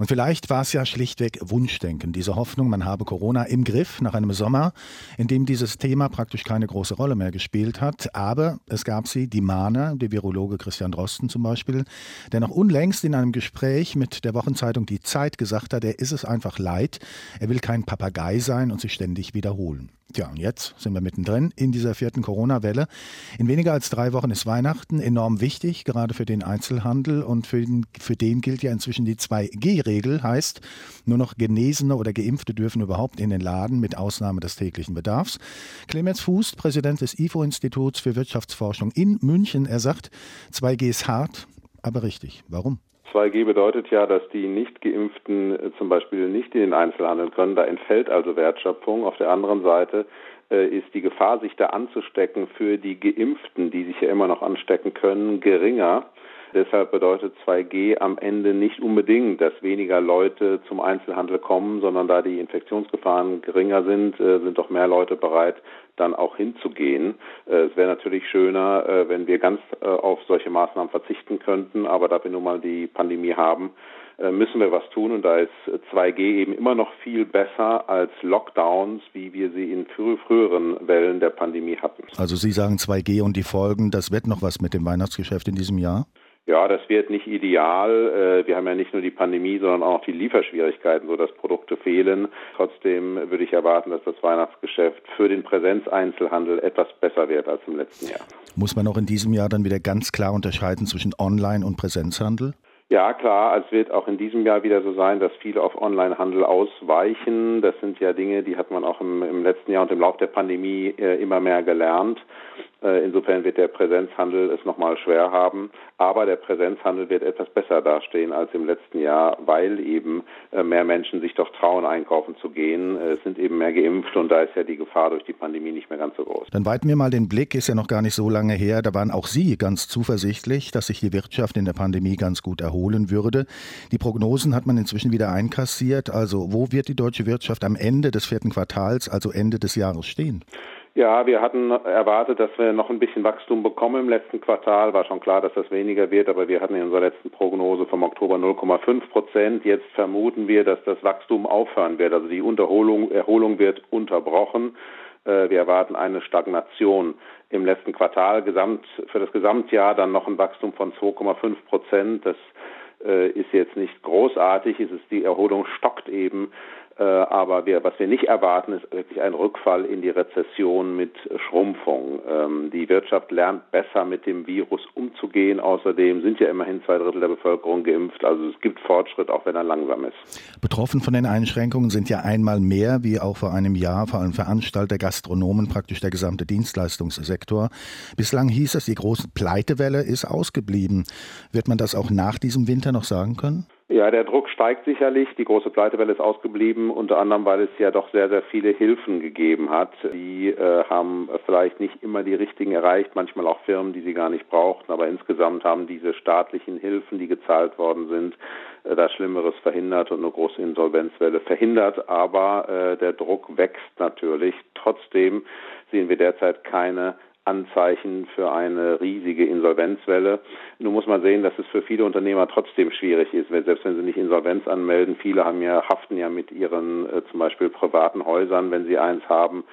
Und vielleicht war es ja schlichtweg Wunschdenken, diese Hoffnung, man habe Corona im Griff nach einem Sommer, in dem dieses Thema praktisch keine große Rolle mehr gespielt hat. Aber es gab sie, die Mahner, der Virologe Christian Drosten zum Beispiel, der noch unlängst in einem Gespräch mit der Wochenzeitung Die Zeit gesagt hat, er ist es einfach leid, er will kein Papagei sein und sich ständig wiederholen. Tja, und jetzt sind wir mittendrin in dieser vierten Corona-Welle. In weniger als drei Wochen ist Weihnachten enorm wichtig, gerade für den Einzelhandel. Und für den, für den gilt ja inzwischen die 2G-Regel, heißt, nur noch Genesene oder Geimpfte dürfen überhaupt in den Laden, mit Ausnahme des täglichen Bedarfs. Clemens Fuß, Präsident des IFO-Instituts für Wirtschaftsforschung in München, er sagt, 2G ist hart, aber richtig. Warum? 2G bedeutet ja, dass die Nicht-Geimpften äh, zum Beispiel nicht in den Einzelhandel können. Da entfällt also Wertschöpfung. Auf der anderen Seite äh, ist die Gefahr, sich da anzustecken für die Geimpften, die sich ja immer noch anstecken können, geringer. Deshalb bedeutet 2G am Ende nicht unbedingt, dass weniger Leute zum Einzelhandel kommen, sondern da die Infektionsgefahren geringer sind, äh, sind doch mehr Leute bereit, dann auch hinzugehen. Äh, es wäre natürlich schöner, äh, wenn wir ganz auf solche Maßnahmen verzichten könnten, aber da wir nun mal die Pandemie haben, müssen wir was tun und da ist 2G eben immer noch viel besser als Lockdowns, wie wir sie in früheren Wellen der Pandemie hatten. Also Sie sagen 2G und die Folgen, das wird noch was mit dem Weihnachtsgeschäft in diesem Jahr? Ja, das wird nicht ideal. Äh, wir haben ja nicht nur die Pandemie, sondern auch die Lieferschwierigkeiten, so dass Produkte fehlen. Trotzdem würde ich erwarten, dass das Weihnachtsgeschäft für den Präsenzeinzelhandel etwas besser wird als im letzten Jahr. Muss man auch in diesem Jahr dann wieder ganz klar unterscheiden zwischen Online- und Präsenzhandel? Ja, klar, es wird auch in diesem Jahr wieder so sein, dass viele auf Onlinehandel ausweichen. Das sind ja Dinge, die hat man auch im, im letzten Jahr und im Laufe der Pandemie äh, immer mehr gelernt. Äh, insofern wird der Präsenzhandel es nochmal schwer haben. Aber der Präsenzhandel wird etwas besser dastehen als im letzten Jahr, weil eben äh, mehr Menschen sich doch trauen, einkaufen zu gehen. Äh, es sind eben mehr geimpft und da ist ja die Gefahr durch die Pandemie nicht mehr ganz so groß. Dann weiten wir mal den Blick, ist ja noch gar nicht so lange her. Da waren auch Sie ganz zuversichtlich, dass sich die Wirtschaft in der Pandemie ganz gut erholen würde. Die Prognosen hat man inzwischen wieder einkassiert. Also wo wird die deutsche Wirtschaft am Ende des vierten Quartals, also Ende des Jahres stehen? Ja, wir hatten erwartet, dass wir noch ein bisschen Wachstum bekommen im letzten Quartal. War schon klar, dass das weniger wird, aber wir hatten in unserer letzten Prognose vom Oktober 0,5 Prozent. Jetzt vermuten wir, dass das Wachstum aufhören wird. Also die Unterholung, Erholung wird unterbrochen. Äh, wir erwarten eine Stagnation im letzten Quartal. Gesamt, für das Gesamtjahr dann noch ein Wachstum von 2,5 Prozent. Das äh, ist jetzt nicht großartig. Es ist die Erholung stockt eben aber wir, was wir nicht erwarten, ist wirklich ein Rückfall in die Rezession mit Schrumpfung. Ähm, die Wirtschaft lernt besser mit dem Virus umzugehen. Außerdem sind ja immerhin zwei Drittel der Bevölkerung geimpft. Also es gibt Fortschritt, auch wenn er langsam ist. Betroffen von den Einschränkungen sind ja einmal mehr, wie auch vor einem Jahr, vor allem Veranstalter, Gastronomen, praktisch der gesamte Dienstleistungssektor. Bislang hieß es, die große Pleitewelle ist ausgeblieben. Wird man das auch nach diesem Winter noch sagen können? Ja, der Druck steigt sicherlich. Die große Pleitewelle ist ausgeblieben, unter anderem, weil es ja doch sehr, sehr viele Hilfen gegeben hat. Die äh, haben vielleicht nicht immer die richtigen erreicht, manchmal auch Firmen, die sie gar nicht brauchten. Aber insgesamt haben diese staatlichen Hilfen, die gezahlt worden sind, äh, das Schlimmeres verhindert und eine große Insolvenzwelle verhindert. Aber äh, der Druck wächst natürlich. Trotzdem sehen wir derzeit keine Anzeichen für eine riesige Insolvenzwelle. Nun muss man sehen, dass es für viele Unternehmer trotzdem schwierig ist, selbst wenn sie nicht Insolvenz anmelden. Viele haben ja, haften ja mit ihren äh, zum Beispiel privaten Häusern, wenn sie eins haben,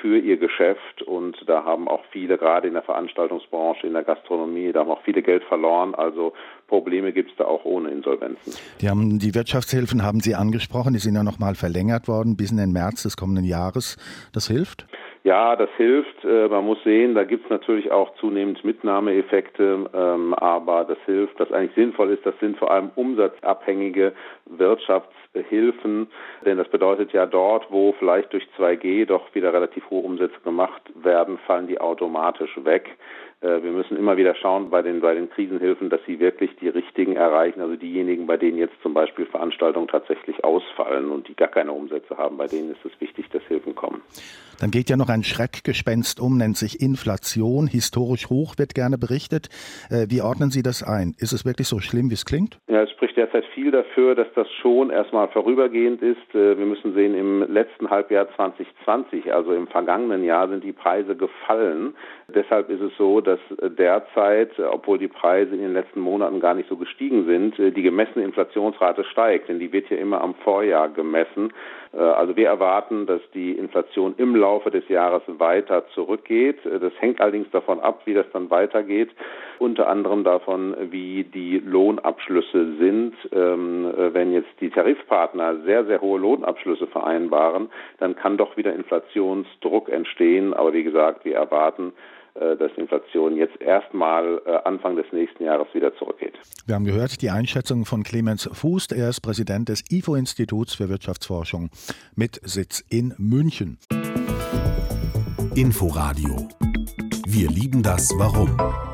für ihr Geschäft. Und da haben auch viele, gerade in der Veranstaltungsbranche, in der Gastronomie, da haben auch viele Geld verloren. Also Probleme gibt es da auch ohne Insolvenzen. Die, haben, die Wirtschaftshilfen haben Sie angesprochen, die sind ja nochmal verlängert worden bis in den März des kommenden Jahres. Das hilft? Ja, das hilft. Äh, man muss sehen, da gibt es natürlich auch zunehmend Mitnahmeeffekte, ähm, aber das hilft. Was eigentlich sinnvoll ist, das sind vor allem umsatzabhängige Wirtschaftshilfen, denn das bedeutet ja dort, wo vielleicht durch 2G doch wieder relativ hohe Umsätze gemacht werden, fallen die automatisch weg. Äh, wir müssen immer wieder schauen bei den, bei den Krisenhilfen, dass sie wirklich die richtigen erreichen, also diejenigen, bei denen jetzt zum Beispiel Veranstaltungen tatsächlich ausfallen und die gar keine Umsätze haben, bei denen ist es wichtig, dass Hilfen kommen. Dann geht ja noch ein Schreckgespenst um, nennt sich Inflation. Historisch hoch wird gerne berichtet. Äh, wie ordnen Sie das ein? Ist es wirklich so schlimm, wie es klingt? Ja, es spricht derzeit viel dafür, dass das schon erstmal vorübergehend ist. Äh, wir müssen sehen, im letzten Halbjahr 2020, also im vergangenen Jahr, sind die Preise gefallen. Deshalb ist es so, dass derzeit, obwohl die Preise in den letzten Monaten gar nicht so gestiegen sind, die gemessene Inflationsrate steigt, denn die wird ja immer am Vorjahr gemessen. Also wir erwarten, dass die Inflation im Laufe des Jahres weiter zurückgeht. Das hängt allerdings davon ab, wie das dann weitergeht. Unter anderem davon, wie die Lohnabschlüsse sind. Ähm, wenn jetzt die Tarifpartner sehr, sehr hohe Lohnabschlüsse vereinbaren, dann kann doch wieder Inflationsdruck entstehen. Aber wie gesagt, wir erwarten, äh, dass die Inflation jetzt erstmal äh, Anfang des nächsten Jahres wieder zurückgeht. Wir haben gehört die Einschätzung von Clemens Fußt. Er ist Präsident des IFO-Instituts für Wirtschaftsforschung mit Sitz in München. Inforadio. Wir lieben das Warum.